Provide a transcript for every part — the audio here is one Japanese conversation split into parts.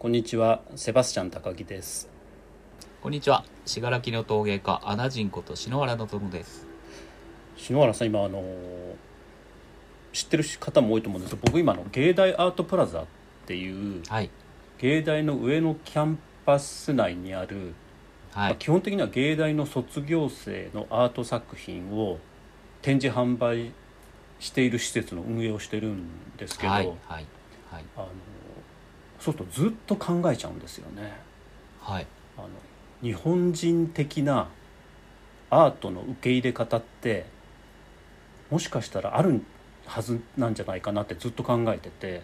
こんにちは、セバスチャン高木です。こんにちは。信楽の陶芸家、アナジンこと篠原望です。篠原さん、今あの知ってる方も多いと思うんですけど、僕今あの芸大アートプラザっていうはい。芸大の上のキャンパス内にある、はい。まあ基本的には芸大の卒業生のアート作品を展示販売している施設の運営をしてるんですけど、はい。はい。はい。あのそうするとずっと考えちゃうんですよね。はい。あの日本人的なアートの受け入れ方ってもしかしたらあるはずなんじゃないかなってずっと考えてて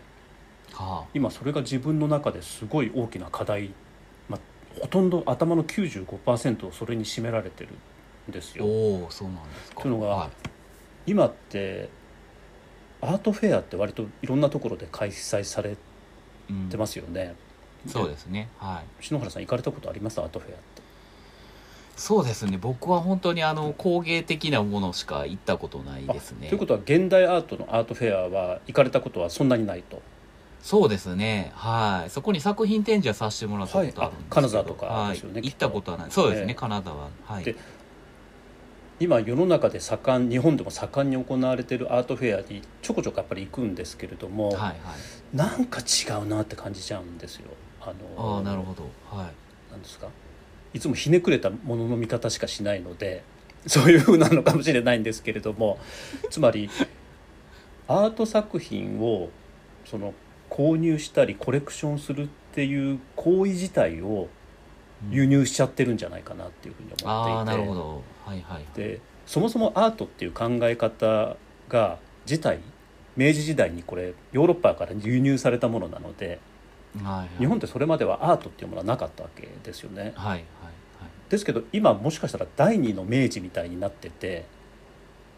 は今それが自分の中ですごい大きな課題、まあ、ほとんど頭の95%をそれに占められてるんですあ。よ。おお、そうなんですか。というのがは今ってアートフェアって割といろんなところで開催されい。うんてますよね。そうですね。はい。篠原さん行かれたことあります？アートフェアって。そうですね。僕は本当にあの工芸的なものしか行ったことないですね。ということは現代アートのアートフェアは行かれたことはそんなにないと？そうですね。はい。そこに作品展示はさせてもらったことあるんですけど、はいあ金沢とかはいですよねきっと行ったことはない。そうですね。ええ金沢。はいで。今世の中で盛ん日本でも盛んに行われているアートフェアにちょこちょこやっぱり行くんですけれども、はいはい。なんか違うなって感じちゃうんですよ。あのああ、なるほど。はい。なんですか？いつもひねくれたものの見方しかしないので そういう風なのかもしれないんですけれどもつまりアート作品をその購入したりコレクションするっていう行為自体を輸入しちゃってるんじゃないかなっていうふうに思っていて。はいはい。でそもそもアートっていう考え方が自体明治時代にこれヨーロッパから輸入されたものなのではいはい。日本ってそれまではアートっていうものはなかったわけですよね。はいはいはい。ですけど今もしかしたら第二の明治みたいになってて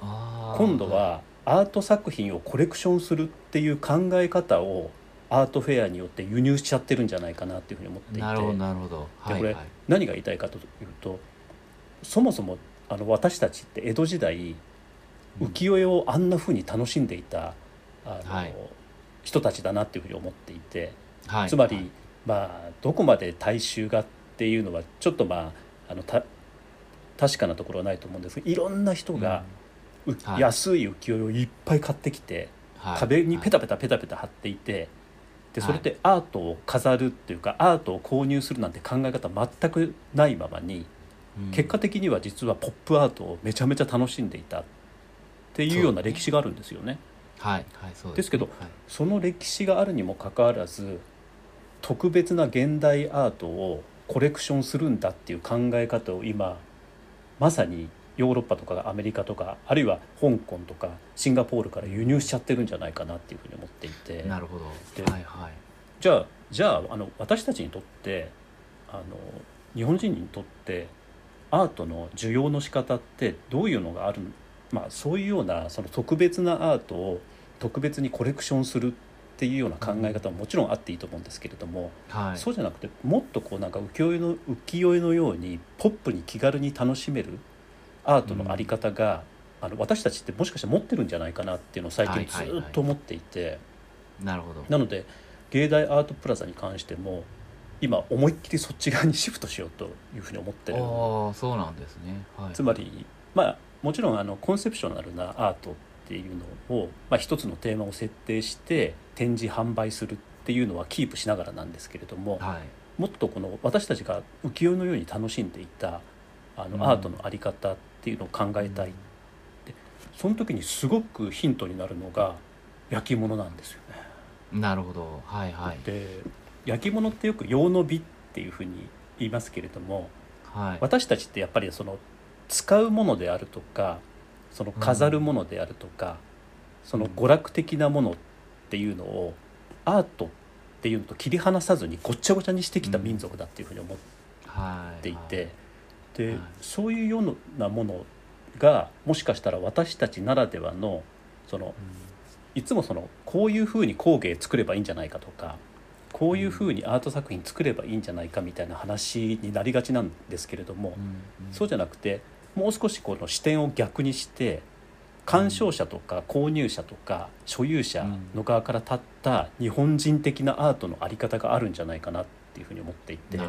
今度はアート作品をコレクションするっていう考え方をアートフェアによって輸入しちゃってるんじゃないかなっていうふうに思っていて。なるほどなるほど。でこれはい。はい。何が言いたいかというとそもそもあの私たちって江戸時代うん浮世絵をあんな風に楽しんでいたあの、はい。人たちだなっていうふうに思っていて、はいつまり、はい。まあどこまで大衆がっていうのはちょっとまああのた確かなところはないと思うんですけどいろんな人が、うはい。安い浮世絵をいっぱい買ってきて、はい。壁にペタペタペタペタ貼っていて。でそれってアートを飾るっていうか、アートを購入するなんて考え方全くないままにうん。結果的には実はポップアートをめちゃめちゃ楽しんでいたっていうような歴史があるんですよね。はいはいそうですけどはい。その歴史があるにもかかわらず特別な現代アートをコレクションするんだっていう考え方を今まさにヨーロッパとかアメリカとかあるいは香港とかシンガポールから輸入しちゃってるんじゃないかなっていうふうに思っていて。なるほど。ではいはい。じゃあじゃああの私たちにとってあの日本人にとってアートの需要の仕方ってどういうのがあるまあそういうようなその特別なアートを特別にコレクションするっていうような考え方ももちろんあっていいと思うんですけれども、はい。そうじゃなくてもっとこうなんか浮世絵の浮世絵のようにポップに気軽に楽しめるアートのあり方が、あの私たちってもしかして持ってるんじゃないかなっていうのを最近ずはいはいはい。っと思っていて。なるほど。なので芸大アートプラザに関しても今思いっきりそっち側にシフトしようというふうに思ってる。ああそうなんですね。はい。つまりまあもちろんあのコンセプショナルなアートっていうのを、まあ、一つのテーマを設定して展示販売するっていうのはキープしながらなんですけれども、はい。もっとこの私たちが浮世絵のように楽しんでいたあうんのアートのあり方っていうのを考えたい、でその時にすごくヒントになるのが焼き物なんですよね。なるほど。はいはい。で焼き物ってよく用の美っていうふうに言いますけれどもはい。私たちってやっぱりその使うものであるとかその飾るものであるとか、その娯楽的なものっていうのをアートっていうのと切り離さずにごっちゃごちゃにしてきた民族だっていうふうに思っはいていて、はいで、はい。そういうようなものがもしかしたら私たちならではのそのいつもそのこういうふうに工芸作ればいいんじゃないかとかこういうふうにアート作品作ればいいんじゃないかみたいな話になりがちなんですけれども、うんうん。そうじゃなくてもう少しこの視点を逆にして鑑賞者とか購入者とか所有者の側から立った日本人的なアートのあり方があるんじゃないかなっていうふうに思っていて。で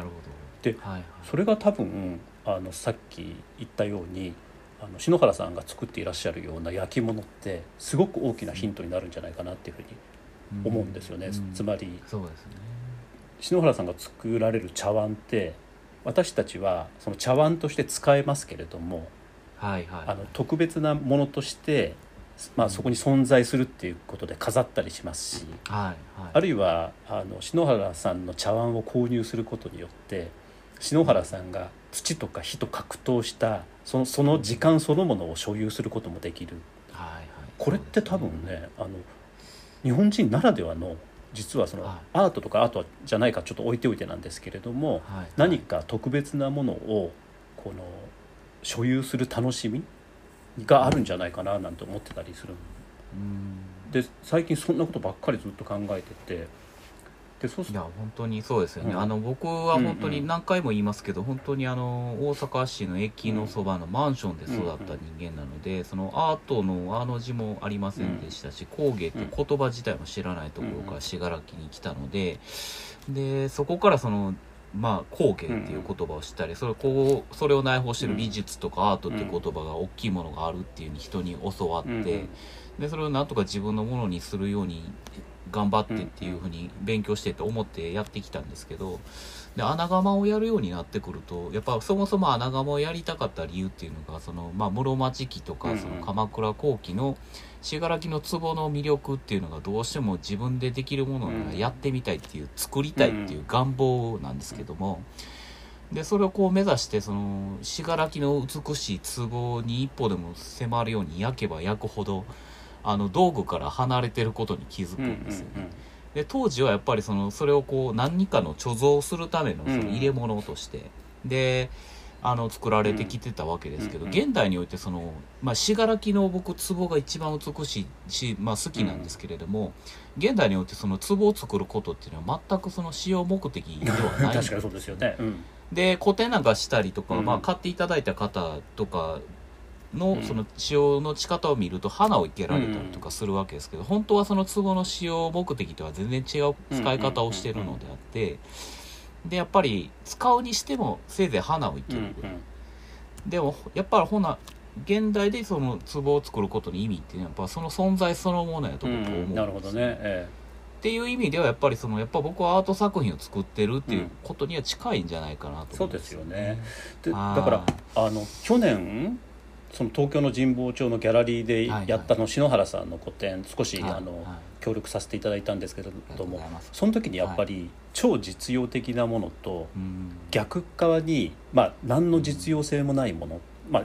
ど。はいはい。それが多分あのさっき言ったようにあの篠原さんが作っていらっしゃるような焼き物ってすごく大きなヒントになるんじゃないかなっていうふうに思うんですよね。うん。つまりね。篠原さんが作られる茶碗って私たちはその茶碗として使えますけれどもはいはい。あの特別なものとして、まあ、そこに存在するっていうことで飾ったりしますしはいはい。あるいはあの篠原さんの茶碗を購入することによって篠原さんが土とか火と格闘したそのその時間そのものを所有することもできる。はいはい。これって多分ねあの日本人ならではの実はそのはい。アートとかアートじゃないかちょっと置いておいてなんですけれどもはいはい。何か特別なものをこの所有する楽しみがあるんじゃないかななんて思ってたりする。うん。で最近そんなことばっかりずっと考えててでそうすいや本当にそうですよね、うん。あの僕は本当うん。うんに何回も言いますけど、本当にあの大阪市の駅のそばのマンションで育った人間なので、そのアートのあの字もありませんでしたし、工芸って言葉自体も知らないところから信楽に来たのででそこからそのまあ工芸っていう言葉を知ったり、それこうそれを内包してる美術とかアートっていう言葉が大きいものがあるっていうに人に教わって、うん。うんでそれをなんとか自分のものにするように頑張ってっていうふうに勉強してって思ってやってきたんですけどで穴窯をやるようになってくるとやっぱそもそも穴窯をやりたかった理由っていうのがその、まあ、室町期とかその鎌倉後期の信楽の壺の魅力っていうのがどうしても自分でできるものならやってみたいっていう作りたいっていう願望なんですけども。でそれをこう目指してその信楽の美しい壺に一歩でも迫るように焼けば焼くほどあの道具から離れてることに気づくうんうんん。ですよね。で当時はやっぱりそのそれをこう何かの貯蔵するためのその入れ物として、であの作られてきてたわけですけど、うん現代においてその、まあ、信楽の僕壺が一番美しいし、まあ、好きなんですけれども、現代においてその壺を作ることっていうのは全くその使用目的ではない。ん 確かにそうですよね。うん。で個展なんかしたりとか、うん。まあ、買っていただいた方とかのうん。その使用の仕方を見ると花を生けられたりとかするわけですけど、本当はその壺の使用目的とは全然違う使い方をしてるのであってでやっぱり使うにしてもせいぜい花を生けうんるぐらい、でもやっぱりほな現代でその壺を作ることの意味っていうのはやっぱその存在そのものやと思うんですなるほどね。えっていう意味ではやっぱりそのやっぱ僕はアート作品を作ってるっていうことには近いんじゃないかなと思うんですよ。そうですよね。えでだからあの去年その東京の神保町のギャラリーでやったの篠原さんの個展少しはい。あのはい。協力させていただいたんですけれどもその時にやっぱり超実用的なものとうん。逆側にまあ何の実用性もないものまあ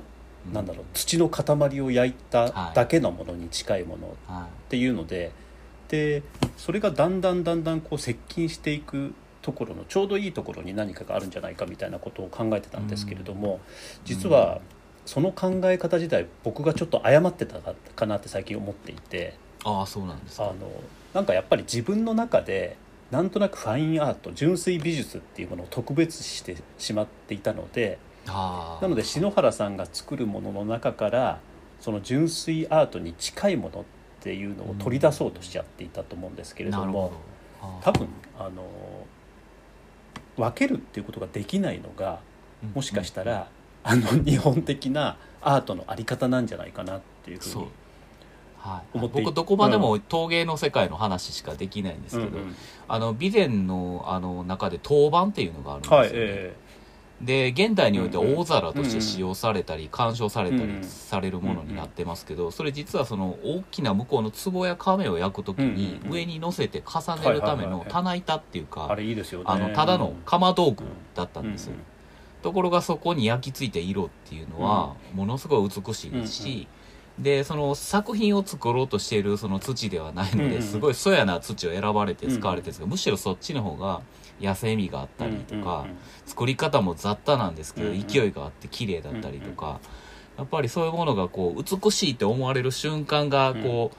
なんだろう土の塊を焼いただけのものに近いものはっていうのででそれがだんだんだんだんこう接近していくところのちょうどいいところに何かがあるんじゃないかみたいなことを考えてたんですけれども実はその考え方自体僕がちょっと誤ってたかなって最近思っていていああそうなんですか。あのなんかやっぱり自分の中でなんとなくファインアート純粋美術っていうものを特別視してしまっていたのでなので篠原さんが作るものの中からその純粋アートに近いものっていうのを取り出そうとしちゃっていたと思うんですけれどもなるほど。多分あの分けるっていうことができないのがうん。もしかしたら、あの日本的なアートのあり方なんじゃないかなっていうふうそう。にはい。僕どこまでも陶芸の世界の話しかできないんですけど、うんうんあの備前のあの中で陶板っていうのがあるんですよ、ね。はいえで現代においてうんうん大皿として使用されたり鑑賞されたりうんされるものになってますけどそれ実はその大きな向こうの壺や亀を焼く時にうんうんうん上に乗せて重ねるための棚板っていうかえあのただの釜道具だったうん。んですよところがそこに焼き付いた色っていうのはものすごい美しいですし、でその作品を作ろうとしているその土ではないので、すごいそやな土を選ばれて使われてるんです。けど、むしろそっちの方が野生味があったりとか、作り方も雑多なんですけど、勢いがあって綺麗だったりとか、やっぱりそういうものがこう美しいって思われる瞬間がこう、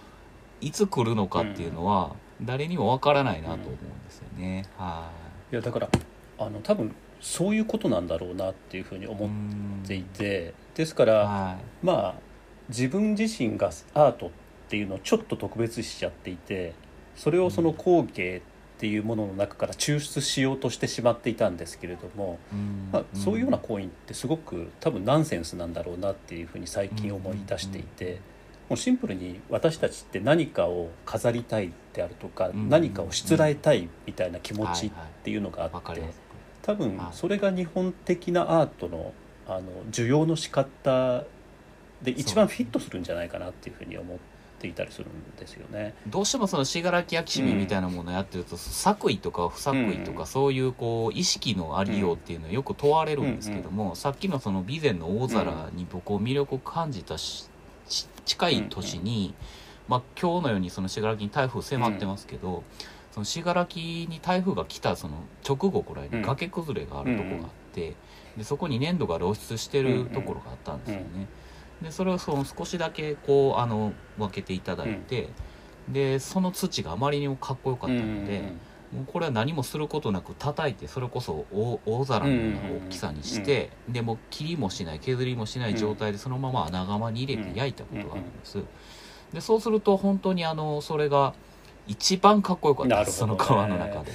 いつ来るのかっていうのは誰にもわからないなと思うんですよね。はいやだからあの多分そういうことなんだろうなっていうふうにい。思っっていてですから、はまあ自分自身がアートっていうのをちょっと特別視しちゃっていてそれをその工芸っていうものの中から抽出しようとしてしまっていたんですけれども、うん。まあ、そういうような行為ってすごく多分ナンセンスなんだろうなっていうふうに最近思い出していて。もうシンプルに私たちって何かを飾りたいであるとか、うん。何かをしつらえたいみたいな気持ちっていうのがあって、多分はい。それが日本的なアートのあの需要の仕方で一番フィットするんじゃないかなっていうふうに思っていたりするんですよね。どうしてもその信楽焼きしみみたいなものをやってると、作為とか不作為とか、うん。そういうこう意識のありようっていうのはよく問われるんですけども、さっきのその備前の大皿に僕を魅力を感じたしし近い年に、まあ、今日のようにその信楽に台風迫ってますけど、その信楽に台風が来たその直後くらいに崖崩れがあるとこがあって、でそこに粘土が露出してるところがあったんですよね。でそれをその少しだけこうあの分けていただいて、でその土があまりにもかっこよかったので、もうこれは何もすることなく叩いてそれこそ大大皿のような大きさにして、でもう切りもしない削りもしない状態でそのまま穴窯に入れて焼いたことがあるんです、でそうすると本当にあのそれが一番かっこよかった。です、その川の中で。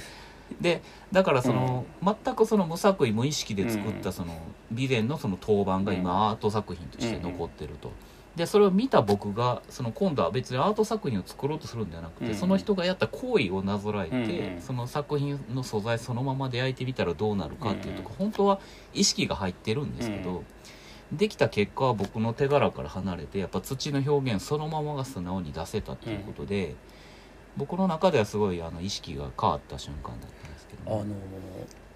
でだからその、全くその無作為無意識で作っうんたその備前のその陶板が今アート作品として残ってると。でそれを見た僕がその今度は別にアート作品を作ろうとするんではなくて、うん。その人がやった行為をなぞらえて、うんその作品の素材そのままで焼いてみたらどうなるかっていうとこ、本当は意識が入ってるんですけど、できた結果は僕の手柄から離れてやっぱ土の表現そのままが素直に出せたっていうことで、僕の中ではすごいあの意識が変わった瞬間だったんですけどね、あの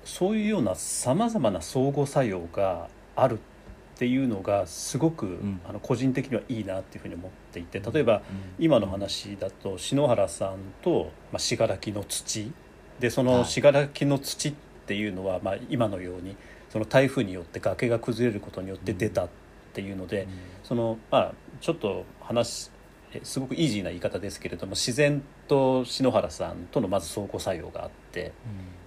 そういうようなさまざまな相互作用があるっていうのがすごく、ん。あの個人的にはいいなっていうふうに思っていて例えば今の話だと篠原さんとまあ信楽の土。でそはい。の信楽の土っていうのは、まあ、今のようにその台風によって崖が崩れることによって出たっていうので、そのまあちょっと話えすごくイージーな言い方ですけれども自然と篠原さんとのまず相互作用があって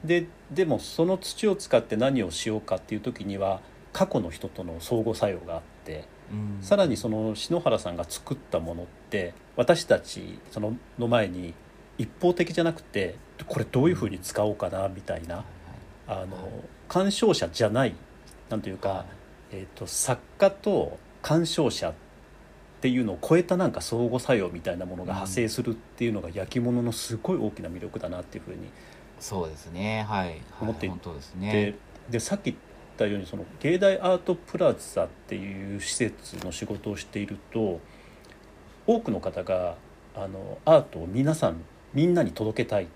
ででもその土を使って何をしようかっていう時には過去の人との相互作用があってうん。さらにその篠原さんが作ったものって私たちそのの前に一方的じゃなくてこれどういうふうに使おうかなみたいなあの鑑賞者じゃないなんというか、えー、と作家と鑑賞者っていうのを超えたなんか相互作用みたいなものが派生するっていうのが焼き物のすごい大きな魅力だなっていうふうにそうですね。はい、はい、思ってい本当ですでね。でさっき言ったようにその芸大アートプラザっていう施設の仕事をしていると多くの方があのアートを皆さんみんなに届けたい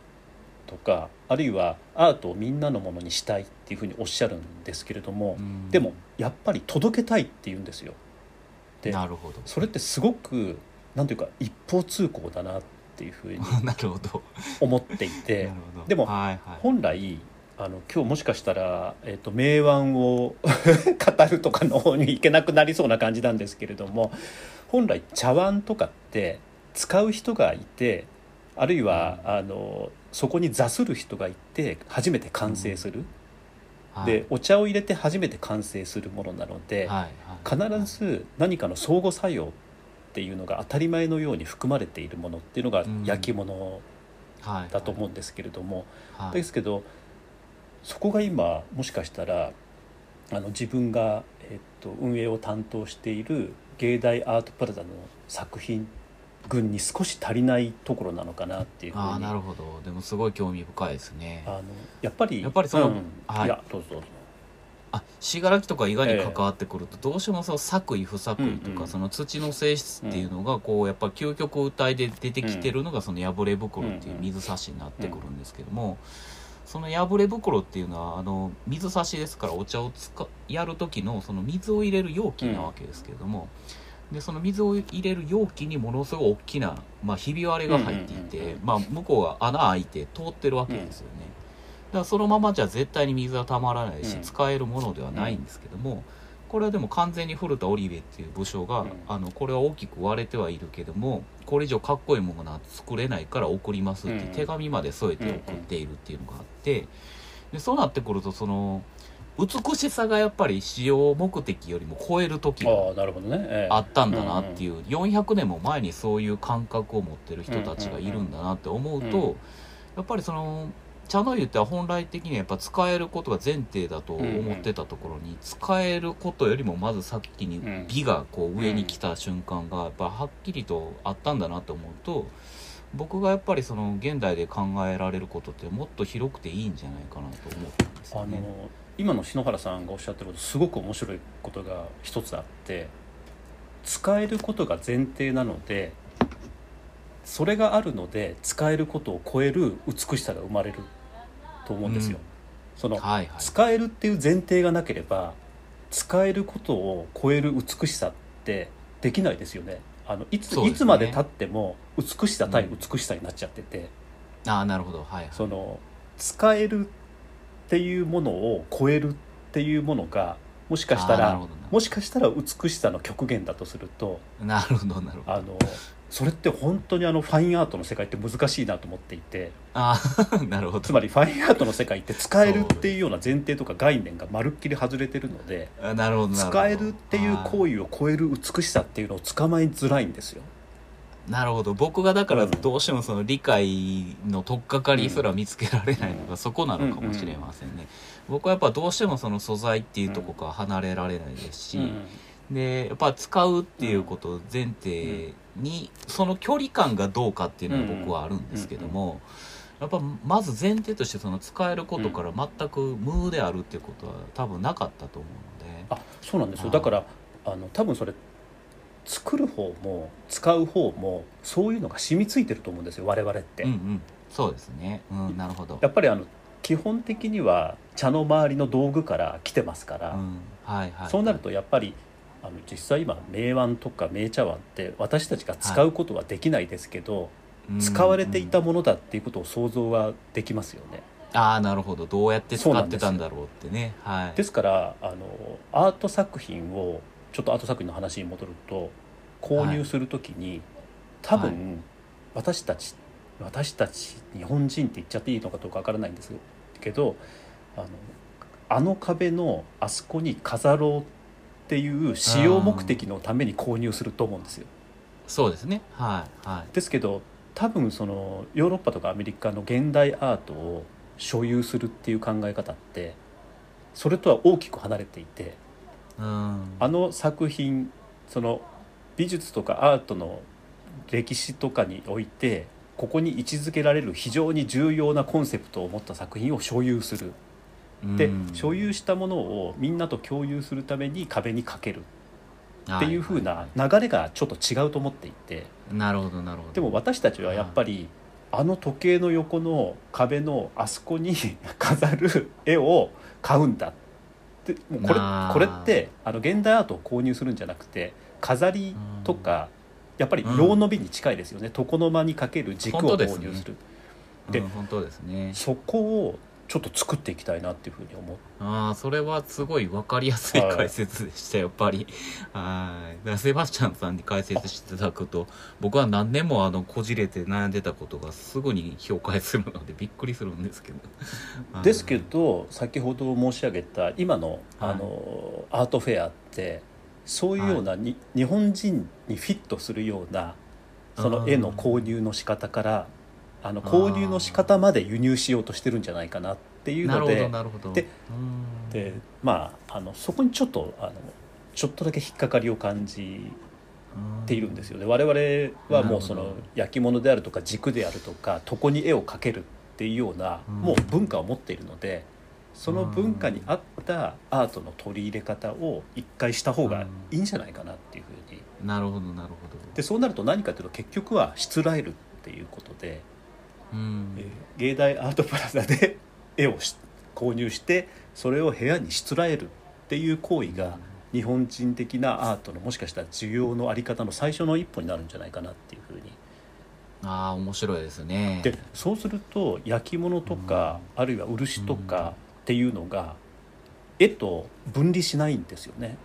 とかあるいはアートをみんなのものにしたいっていうふうにおっしゃるんですけれども、うん。でもやっぱり届けたいって言うんですよ。でなるほど。それってすごくなんていうか一方通行だなっていうふうに 思っていて。でもはいはい。本来あの今日もしかしたら、えっと名腕を 語るとかの方に行けなくなりそうな感じなんですけれども本来茶碗とかって使う人がいてあるいは、あのそこに座する人がいて初めて完成する、はい。でお茶を入れて初めて完成するものなので、はい。はい。必ず何かの相互作用っていうのが当たり前のように含まれているものっていうのがうん焼き物はい。だと思うんですけれども、はい。ですけどそこが今もしかしたらあの自分が、えっと、運営を担当している芸大アートプラザの作品群に少し足りないところなのかなっていうふうにああなるほど。でもすごい興味深いですね。あのやっぱりやっぱりそのうん。はい。いやどうぞどうぞ。あ信楽とか伊賀に関わってくるとどうしてもその作為不作為とか、うんうん。その土の性質っていうのがこうやっぱ究極体で出てきてるのがその破れ袋っていう水差しになってくるんですけども、その破れ袋っていうのはあの水差しですからお茶をつかやる時のその水を入れる容器なわけですけれども、でその水を入れる容器にものすごい大きな、まあ、ひび割れが入っていて、まあ、向こうが穴開いて通ってるわけですよね。だからそのままじゃ絶対に水はたまらないし、うん。使えるものではないんですけども、これはでも完全に古田織部っていう部署が、うん。あのこれは大きく割れてはいるけどもこれ以上かっこいいものが作れないから送りますって手紙まで添えて送っているっていうのがあってでそうなってくるとその美しさがやっぱり使用目的よりも超える時があったんだなっていう、400年も前にそういう感覚を持ってる人たちがいるんだなって思うと、やっぱりその茶の湯って本来的にはやっぱ使えることが前提だと思ってたところに、使えることよりもまずさっきにうん。美がこう上に来た瞬間がやっぱはっきりとあったんだなと思うと僕がやっぱりその現代で考えられることってもっと広くていいんじゃないかなと思ったんですあのよね。今の篠原さんがおっしゃってることすごく面白いことが一つあって使えることが前提なのでそれがあるので使えることを超える美しさが生まれると思うんですよ。うんそのはいはい使えるっていう前提がなければ使えることを超える美しさってできないですよね。あのいつね。いつまでたっても美しさ対美しさになっちゃってて、ああなるほど。はいはい。その使えるっていうものを超えるっていうものがもしかしたらもしかしたら美しさの極限だとするとなるほどなるほど。あのそれって本当にあのファインアートの世界って難しいなと思っていて。ああ なるほど。つまりファインアートの世界って使えるっていうような前提とか概念がまるっきり外れてるのであなるほど使えるっていう行為為を超える美しさっていうのを捕まえづらいんですよ。なるほど。僕がだからうん。どうしてもその理解の取っかかりすら見つけられないのがそこなのかもしれませんね、僕はやっぱどうしてもその素材っていうとこから離れられないですし、でやっぱ使うっていうこと前提にその距離感がどうかっていうのは僕はあるんですけども、やっぱまず前提としてその使えることから全く無であるっていうことは多分なかったと思うので。あそうなんですよ。はい。だからあの多分それ作る方も使う方もそういうのが染みついてると思うんですよ我々って、うんうん。そうですね。うんなるほど。やっぱりあの基本的には茶の周りの道具から来てますから、うん。はいはい。そうなるとやっぱりあの実際今名碗とか名茶碗って私たちが使うことはできないですけど、使われていたうんものだっていうことを想像はできますよね。ああなるほど。どうやって使ってたんだろうってね。はい。ですからあのアート作品をちょっとアート作品の話に戻ると購入するときに、多分、はい。私たち私たち日本人って言っちゃっていいのかどうかわからないんですけどあのあの壁のあそこに飾ろうっていう使用目的のために購入すると思うんですよ。そうですね。はいはい。ですけど多分そのヨーロッパとかアメリカの現代アートを所有するっていう考え方ってそれとは大きく離れていてうん。あの作品その美術とかアートの歴史とかにおいてここに位置づけられる非常に重要なコンセプトを持った作品を所有するでうん。所有したものをみんなと共有するために壁にかける。っていう風な流れがちょっと違うと思っていて。なるほどなるほど。でも私たちはやっぱりあの時計の横の壁のあそこに 飾る絵を買うんだって。もうこれこれってあの現代アートを購入するんじゃなくて飾りとかやっぱり用の美に近いですよね、床の間にかける軸を購入する、うんで本当ですね。そこをちょっと作っていきたいなっていうふうに思って。ああそれはすごい分かりやすいはい解説でした、やっぱり。はい。セバスチャンさんに解説していただくと僕は何年もあのこじれて悩んでたことがすぐに評価するのでびっくりするんですけど。はい。ですけど先ほど申し上げた今のはい。あのアートフェアってそういうようなに日本人にフィットするようなその絵の購入の仕方からあの購入の仕方まで輸入しようとしてるんじゃないかなっていうのででうん。でまああのそこにちょっとあのちょっとだけ引っかかりを感じているんですよ。ね我々はもうその焼き物であるとか軸であるとか床に絵を描けるっていうようなうん。もう文化を持っているのでその文化に合ったアートの取り入れ方を一回した方がいいんじゃないかなっていうふうに。なるほどなるほど。でそうなると何かというと結局はしつらえるっていうことで、うん。えー芸大アートプラザで絵をし購入してそれを部屋にしつらえるっていう行為が日本人的なアートのもしかしたら需要のあり方の最初の一歩になるんじゃないかなっていうふうに。ああ面白いですね。でそうすると焼き物とか、あるいは漆とかっていうのが絵と分離しないんですよね。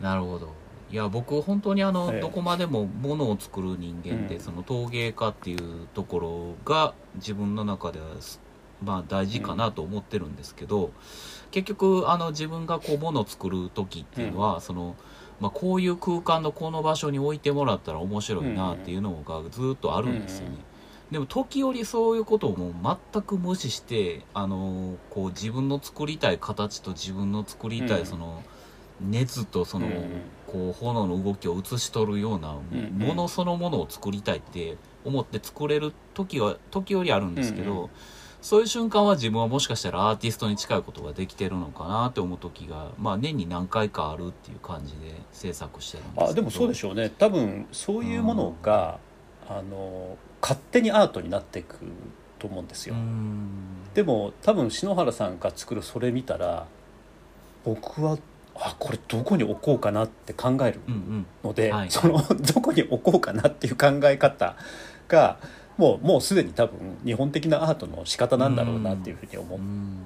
なるほどいや僕本当にあの、ええ。どこまでもものを作る人間で、うん。その陶芸家っていうところが自分の中ではすまあ、大事かなと思ってるんですけど、結局あの自分がこう物を作る時っていうのは、そのまあ、こういう空間のこの場所に置いてもらったら面白いなっていうのがずっとあるんですよね。でも時折そういうことをもう全く無視してあのこう自分の作りたい形と自分の作りたいその熱とそのこう炎の動きを映し取るようなものそのものを作りたいって思って作れる時は時折あるんですけどそういう瞬間は自分はもしかしたらアーティストに近いことができてるのかなって思う時が、まあ、年に何回かあるっていう感じで制作してるんですあでもそうでしょうね。多分そういうものが、あの勝手にアートになっていくと思うんですよ。でも多分篠原さんが作るそれ見たら僕はあこれどこに置こうかなって考えるので、はい、その どこに置こうかなっていう考え方がもうもうすでに多分日本的なアートの仕方なんだろうなっていうふうに思っ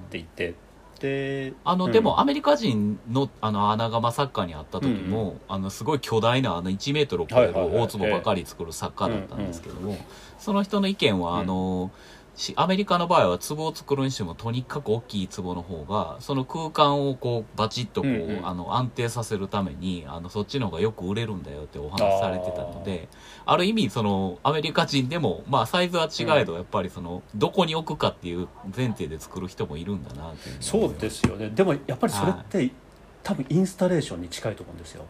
ていて。であの、うん、でもアメリカ人のあの穴窯作家に会った時も、うん、あのすごい巨大なあの1メートルを超える大壺ばかり作る作家だったんですけども、その人の意見はあの、うんしアメリカの場合は壺を作るにしてもとにかく大きい壺の方がその空間をこうバチッとこう、うんうん、あの安定させるためにあのそっちの方がよく売れるんだよってお話されてたのである意味そのアメリカ人でもまあサイズは違えど、やっぱりそのどこに置くかっていう前提で作る人もいるんだなっていうそうですよね。でもやっぱりそれって、はい、多分インスタレーションに近いと思うんですよ。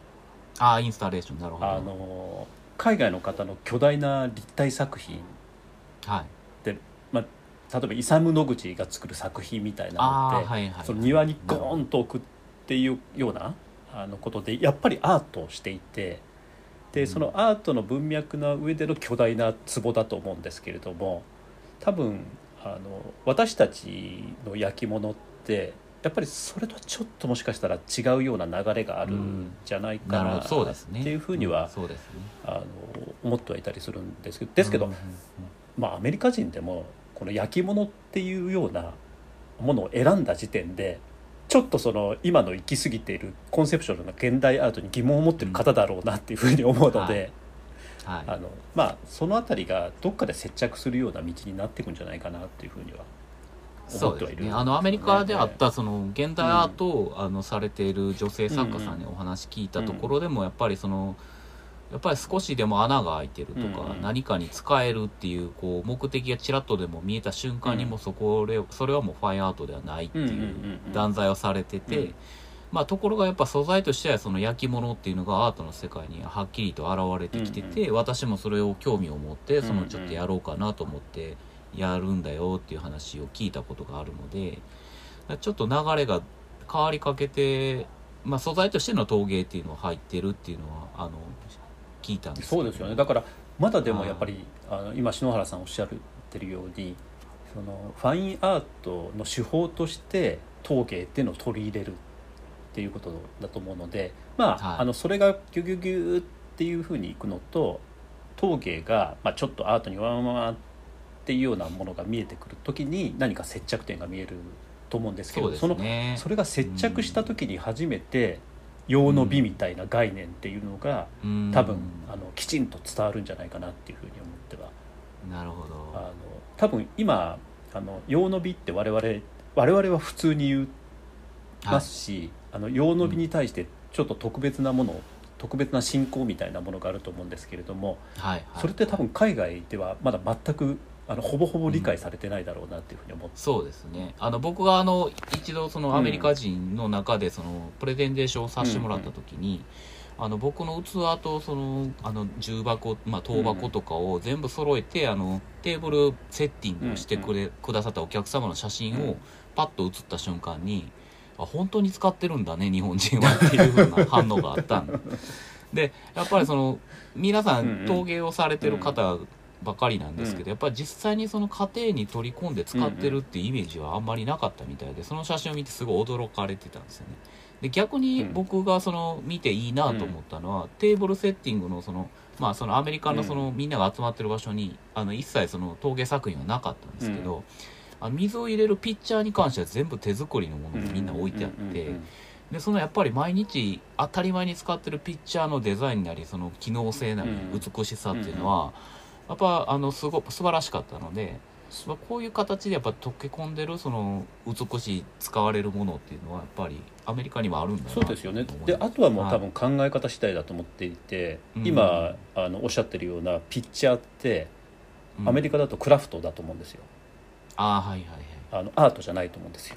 ああインスタレーション。なるほど。あの海外の方の巨大な立体作品はい例えばイサム・ノグチが作る作品みたいなのって、はいはい、その庭にゴーンと置くっていうようなあのことでやっぱりアートをしていてでそのアートの文脈の上での巨大な壺だと思うんですけれども多分あの私たちの焼き物ってやっぱりそれとちょっともしかしたら違うような流れがあるん。じゃないかなっていうふうには思ってはいたりするんですけどですけど、まあアメリカ人でもこの焼き物っていうようなものを選んだ時点でちょっとその今の行き過ぎているコンセプショナルな現代アートに疑問を持ってる方だろうなっていうふうに思うので、はい。はい、あのまあその辺りがどっかで接着するような道になっていくんじゃないかなっていうふうには思ってはいる、ね、あのアメリカであったその現代アートを、あのされている女性作家さんにお話聞いたところでもやっぱりその。やっぱり少しでも穴が開いてるとか、うん何かに使えるっていうこう目的がちらっとでも見えた瞬間にもそこでそれはもうファインアートではないっていう断罪をされてて、まあ、ところがやっぱ素材としてはその焼き物っていうのがアートの世界にはっきりと現れてきてて、私もそれを興味を持ってそのちょっとやろうかなと思ってやるんだよっていう話を聞いたことがあるのでちょっと流れが変わりかけて、まあ、素材としての陶芸っていうのが入ってるっていうのはあの聞いたんですそうですよね。だからまだでもやっぱりあの今篠原さんおっしゃってるようにそのファインアートの手法として陶芸っていうのを取り入れるっていうことだと思うのでまあはい、あのそれがギュギュギュっていうふうにいくのと陶芸が、まあ、ちょっとアートにわんわんっていうようなものが見えてくる時に何か接着点が見えると思うんですけどそ、ね,、のそれが接着した時に初めて、用の美みたいな概念っていうのが、うん、多分あのきちんと伝わるんじゃないかなっていうふうに思っては。なるほど。あの多分今あの用の美って我々我々は普通に言いますし、はい、あの用の美に対してちょっと特別なもの、うん、特別な信仰みたいなものがあると思うんですけれども、はいはい、それって多分海外ではまだ全くあのほぼほぼ理解されてないだろうなっていうふうに思って、うん、そうですね。あの僕があの一度そのアメリカ人の中でそのプレゼンテーションをさせてもらった時に、うんうん、あの僕の器とそのあの重箱、まあ、塔箱とかを全部揃えて、あのテーブルセッティングをしてくれ、くださったお客様の写真をパッと写った瞬間に、あ本当に使ってるんだね日本人はっていうふうな反応があったんでやっぱりその皆さん陶芸をされてる方ばかりなんですけど、うん、やっぱり実際にその家庭に取り込んで使ってるっていうイメージはあんまりなかったみたいでその写真を見てすごい驚かれてたんですよね。で逆に僕がその見ていいなと思ったのは、うん、テーブルセッティングのそのまあそのアメリカのそのみんなが集まってる場所にあの一切その陶芸作品はなかったんですけど、あの水を入れるピッチャーに関しては全部手作りのものがみんな置いてあって。でそのやっぱり毎日当たり前に使ってるピッチャーのデザインなりその機能性なり美しさっていうのは、やっぱあのすごく素晴らしかったのでまあこういう形でやっぱ溶け込んでるその美しい使われるものっていうのはやっぱりアメリカにもあるんだなそうですよね。であとはもうはい。多分考え方次第だと思っていて、うん。今あのおっしゃってるようなピッチャーってうん。アメリカだとクラフトだと思うんですよ。ああはいはいはい。あのアートじゃないと思うんですよ。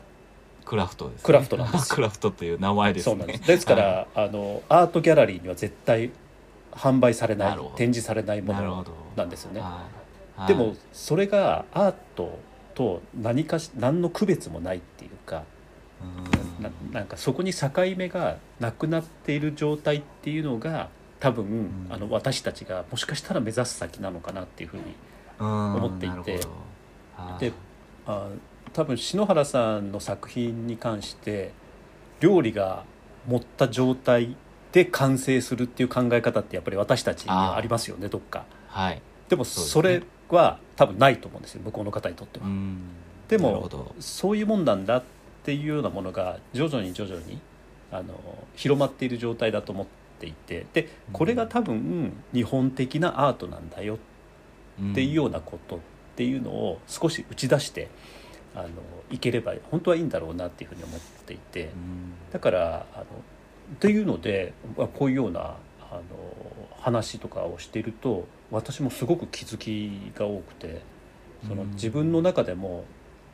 クラフトです、ね、クラフトなんですよ。クラフトという名前ですね。そうなんです。ですから、あのアートギャラリーには絶対販売されない展示されないものなんですよね。でもそれがアートと何かし何の区別もないっていうかうん。ななんかそこに境目がなくなっている状態っていうのが多分、ん。あの私たちがもしかしたら目指す先なのかなっていうふうに思思っていて。でであ多分篠原さんの作品に関して料理が持った状態で完成するっていう考え方ってやっぱり私たちにはありますよねどっか。はい。でもそれは多分ないと思うんですよ向こうの方にとっては。う。ん。でもそういうもんなんだっていうようなものが徐々に徐々にあの広まっている状態だと思っていて。でこれが多分日本的なアートなんだよっていうようなことっていうのを少し打ち出してあのいければ本当はいいんだろうなっていうふうに思っていて。うん。だからあのっていうのでまあこういうようなあの話とかをしていると私もすごく気づきが多くてそのうん。自分の中でも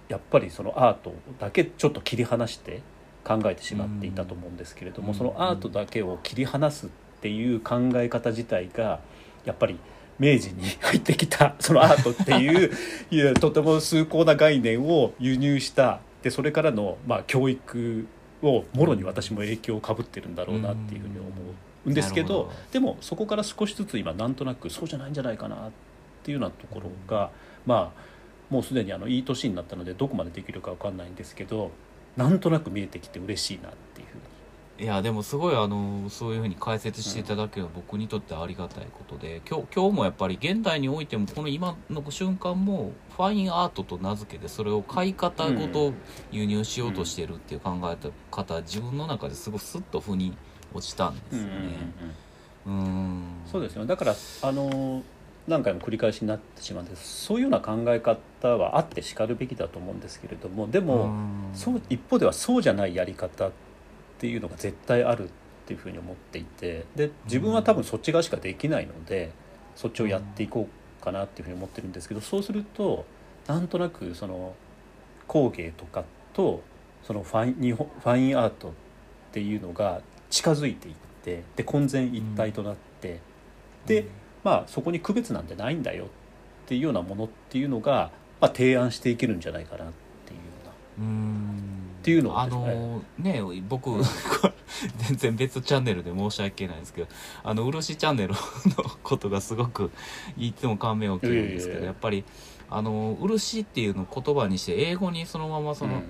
やっぱりそのアートだけちょっと切り離して考えてしまっていたと思うんですけれどもうん。そのアートだけを切り離すっていう考え方自体がやっぱり明治に入ってきたそのアートっていう いやとても崇高な概念を輸入した。でそれからのまあ教育をもろに私も影響をかぶってるんだろうなっていうふうに思うんですけどでもそこから少しずつ今なんとなくそうじゃないんじゃないかなっていうようなところがまあもうすでにあのいい年になったのでどこまでできるかわかんないんですけどなんとなく見えてきて嬉しいなっていやでもすごいあのそういうふうに解説していただけるのは僕にとってはありがたいことで今日今日もやっぱり現代においてもこの今の瞬間もファインアートと名付けてそれを買い方ごと輸入しようとしてるっていう考え方自分の中ですごいスッと腑に落ちたんですよね。うん。そうですよ。ねだからあの何回も繰り返しになってしまうんです。そういうような考え方はあってしかるべきだと思うんですけれどもでも、うん。そう一方ではそうじゃないやり方っていうのが絶対あるっていうふうに思っていてで自分は多分そっち側しかできないのでそっちをやっていこうかなっていうふうに思ってるんですけどそうするとなんとなくその工芸とかとそのファイン日本ファインアートっていうのが近づいていってで混然一体となって、でまあそこに区別なんてないんだよっていうようなものっていうのが、まあ、提案していけるんじゃないかなっていうような。うんっていうのをあですねのね僕、全然別チャンネルで申し訳ないですけどあの漆チャンネルのことがすごくいつも感銘を受けるんですけどやっぱりあの漆っていうのを言葉にして英語にそのままその、うん。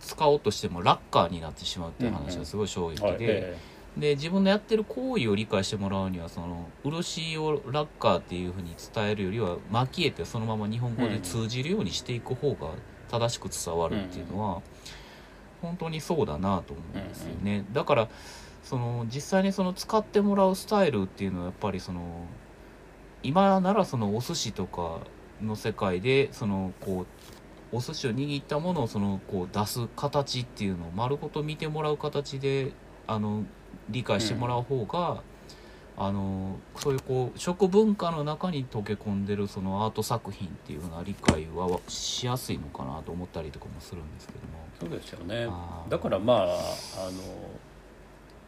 使おうとしてもラッカーになってしまうっていう話がすごい衝撃はいで、え。で自分のやってる行為を理解してもらうにはその漆をラッカーっていうふうに伝えるよりは蒔絵ってそのまま日本語で通じるようにしていく方が正しく伝わるっていうのは本当にそうだなと思うんですよね。だからその実際にその使ってもらうスタイルっていうのはやっぱりその今ならそのお寿司とかの世界でそのこうお寿司を握ったものをそのこう出す形っていうのを丸ごと見てもらう形であの理解してもらう方が、あのそういうこう食文化の中に溶け込んでるそのアート作品っていうような理解はしやすいのかなと思ったりとかもするんですけども。そうですよねだからまああの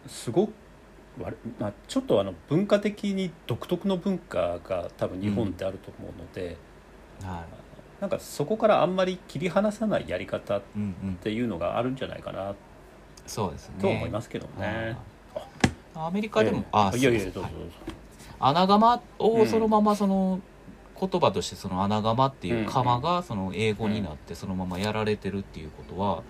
すごくわまあ、ちょっとあの文化的に独特の文化が多分日本ってあると思うので、はなんかそこからあんまり切り離さないやり方っい、うんうんていうのがあるんじゃないかなそうですね。と思いますけどね。アメリカでも、ええ。あいやいやどうぞどうぞ。穴窯うん。をそのままその言葉としてその穴窯っていう窯がその英語になってそのままやられてるっていうことは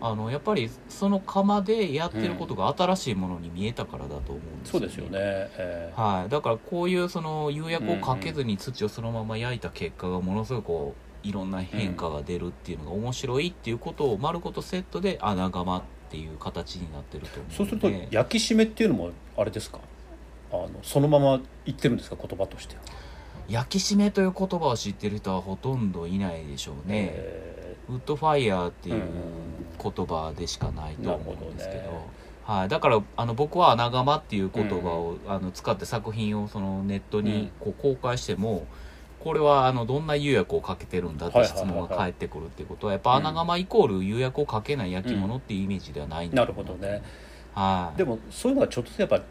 あのやっぱりその窯でやってることが新しいものに見えたからだと思うんですよね。そうですよね。ええ。はい、だからこういうその釉薬をかけずに土をそのまま焼いた結果がものすごくこういろんな変化が出るっていうのが面白いっていうことを丸ごとセットで穴窯っていう形になってると思うそうすると焼き締めっていうのもあれですか？あのそのまま言ってるんですか？言葉としては。焼き締めという言葉を知ってる人はほとんどいないでしょうね、えウッドファイヤーっていううん言葉でしかないと思うんですけど。どね。はい、だからあの僕は穴窯っていう言葉を、あの使って作品をそのネットにこう公開しても、これはあのどんな釉薬をかけてるんだって質問が返ってくるっていうことはやっぱ穴窯イコール釉薬をかけない焼き物っていうイメージではないんだと思うるほどね。はい、でもそういうのはちょっとずつやっぱ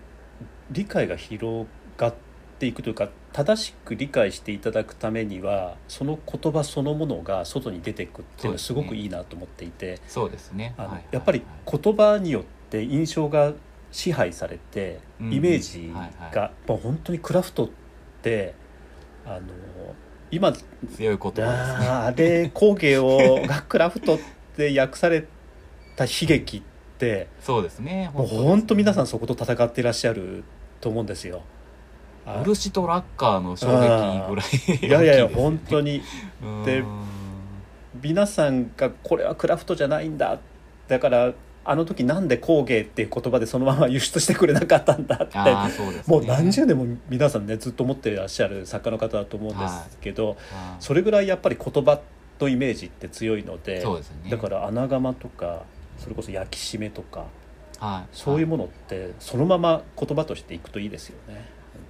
理解が広がっていくというか正しく理解していただくためにはその言葉そのものが外に出ていくっていうのはすごくいいなと思っていて、そうですね、やっぱり言葉によって印象が支配されて、うんイメージはいが、はもう本当にクラフトってあの今強い言葉ですね。あーあれ工芸をがクラフトって訳された悲劇ってそうですね。もう本当皆さんそこと戦っていらっしゃると思うんですよ。あ漆とラッカーの衝撃ぐらいいやいやいや本当に。でうん。皆さんがこれはクラフトじゃないんだ。だからあの時なんで工芸っていう言葉でそのまま輸出してくれなかったんだってね。もう何十年も皆さんねずっと思っていらっしゃる作家の方だと思うんですけど、はい。それぐらいやっぱり言葉とイメージって強いのでね。だから穴窯とかそれこそ焼き締めとかはい。そういうものってそのまま言葉としていくといいですよね。本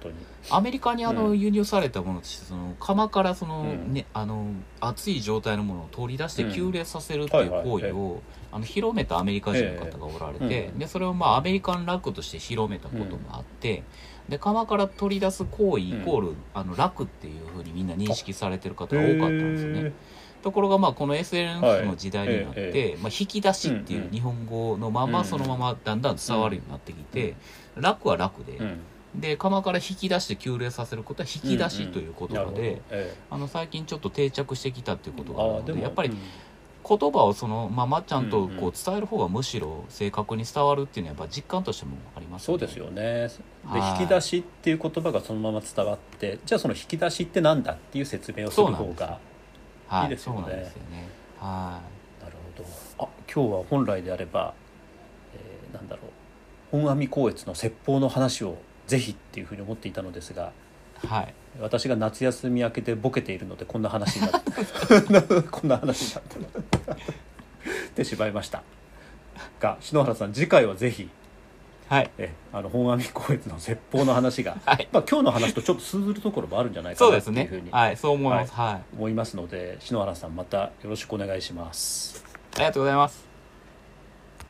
当に。アメリカにあのうん輸入されたものとしてその窯からその、うん。ねあの熱い状態のものを取り出してうん。急冷させるっていう行為をあの広めたアメリカ人の方がおられて、えでそれをまあアメリカンラックとして広めたこともあって、で窯から取り出す行為イコール、あの楽っていうふうにみんな認識されてる方が多かったんですよね。ところがまあこの SNS の時代になって、まあ、引き出しっていう日本語のままそのままだんだん伝わるようになってきて、楽は楽で、うんで窯から引き出して急冷させることは引き出しという言葉で、なるほど。えあの最近ちょっと定着してきたっていうことえがあるのでもでやっぱりうん。言葉をそのままちゃんとうんうこう伝える方がむしろ正確に伝わるっていうのはやっぱ実感としてもありますそうですよね。ではい。引き出しっていう言葉がそのまま伝わってじゃあその引き出しってなんだっていう説明をする方がはいいいですよね。そうなんですよね。はなるほど。あ今日は本来であれば、えーなんだろう。本阿弥光悦の説法の話をぜひっていうふうに思っていたのですがいはい。私が夏休み明けてボケているのでこんな話になって こんな話になってってしまいました。が篠原さん次回はぜひはい。えあの本阿弥光悦の説法の話が、はい。まあ、今日の話とちょっと通ずるところもあるんじゃないかなっていうふうにね。はいそう思います。はい、思いますので篠原さんまたよろしくお願いします。ありがとうございます